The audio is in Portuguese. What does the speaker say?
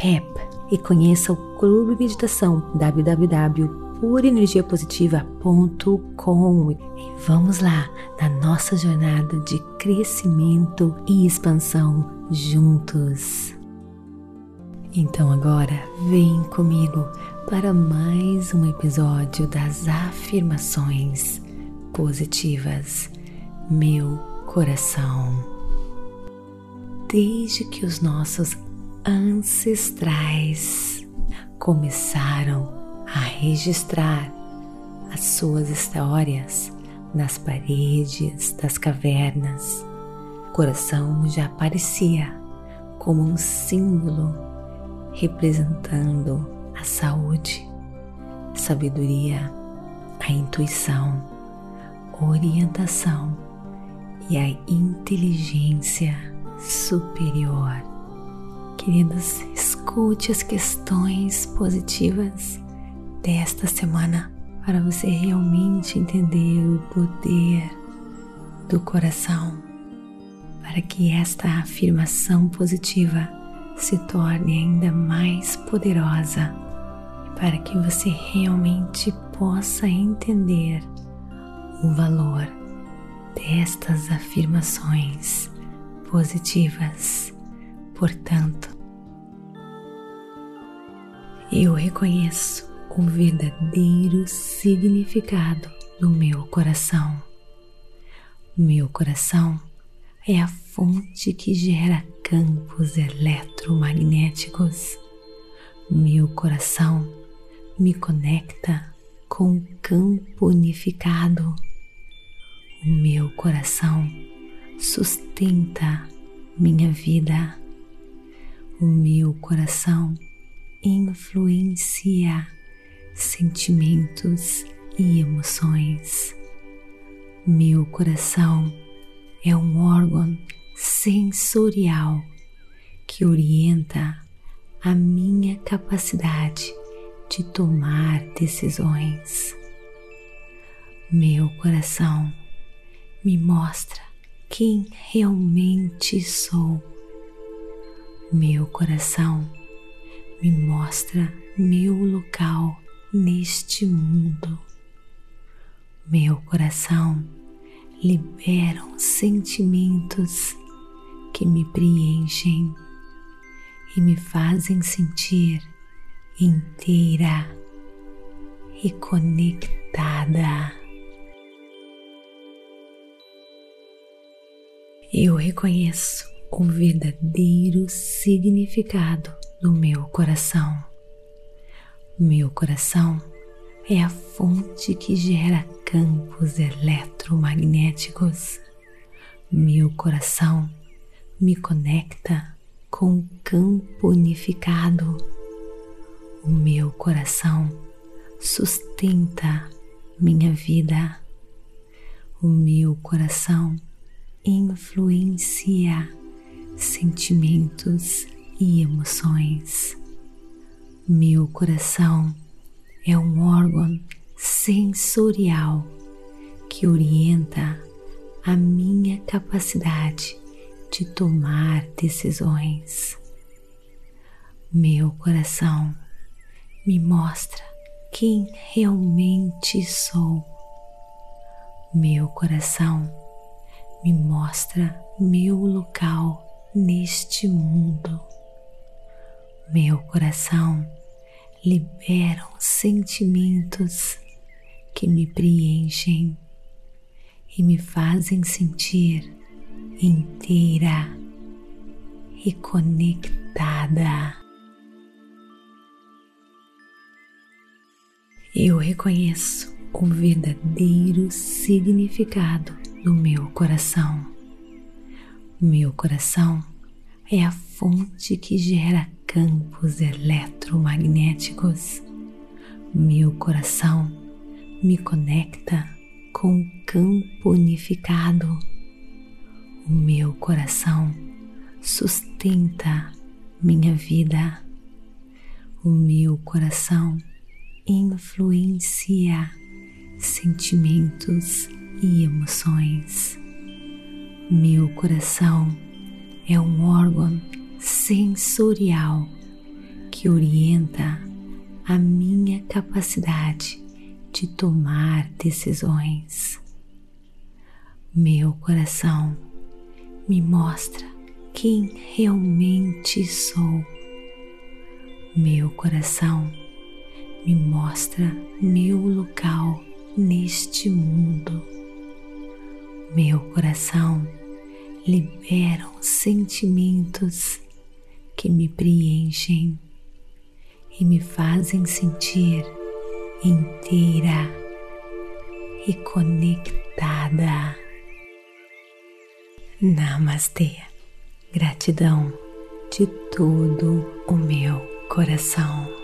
Pep e conheça o Clube Meditação www.purenergiapositiva.com e vamos lá na nossa jornada de crescimento e expansão juntos. Então agora vem comigo para mais um episódio das afirmações positivas. Meu coração. Desde que os nossos ancestrais começaram a registrar as suas histórias nas paredes das cavernas. O coração já aparecia como um símbolo representando a saúde, sabedoria, a intuição, orientação e a inteligência superior. Queridos, escute as questões positivas desta semana para você realmente entender o poder do coração, para que esta afirmação positiva se torne ainda mais poderosa para que você realmente possa entender o valor destas afirmações positivas. Portanto, eu reconheço o verdadeiro significado do meu coração. Meu coração é a fonte que gera campos eletromagnéticos. Meu coração me conecta com o campo unificado. O meu coração sustenta minha vida o meu coração influencia sentimentos e emoções. Meu coração é um órgão sensorial que orienta a minha capacidade de tomar decisões. Meu coração me mostra quem realmente sou meu coração me mostra meu local neste mundo. Meu coração libera os sentimentos que me preenchem e me fazem sentir inteira e conectada. Eu reconheço o verdadeiro significado do meu coração. Meu coração é a fonte que gera campos eletromagnéticos. Meu coração me conecta com o campo unificado. O meu coração sustenta minha vida. O meu coração influencia sentimentos e emoções. Meu coração é um órgão sensorial que orienta a minha capacidade de tomar decisões. Meu coração me mostra quem realmente sou. Meu coração me mostra meu local neste mundo. Meu coração liberam sentimentos que me preenchem e me fazem sentir inteira e conectada. Eu reconheço o verdadeiro significado do meu coração. Meu coração é a fonte que gera campos eletromagnéticos. Meu coração me conecta com o campo unificado. O meu coração sustenta minha vida. O meu coração influencia sentimentos e emoções. Meu coração é um órgão sensorial que orienta a minha capacidade de tomar decisões. Meu coração me mostra quem realmente sou. Meu coração me mostra meu local neste mundo. Meu coração libera os sentimentos que me preenchem e me fazem sentir inteira e conectada. Namastê. Gratidão de todo o meu coração.